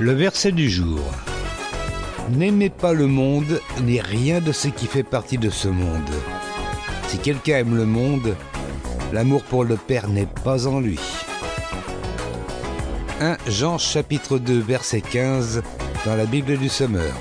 Le verset du jour. N'aimez pas le monde ni rien de ce qui fait partie de ce monde. Si quelqu'un aime le monde, l'amour pour le Père n'est pas en lui. 1 Jean chapitre 2 verset 15 dans la Bible du Sommeur.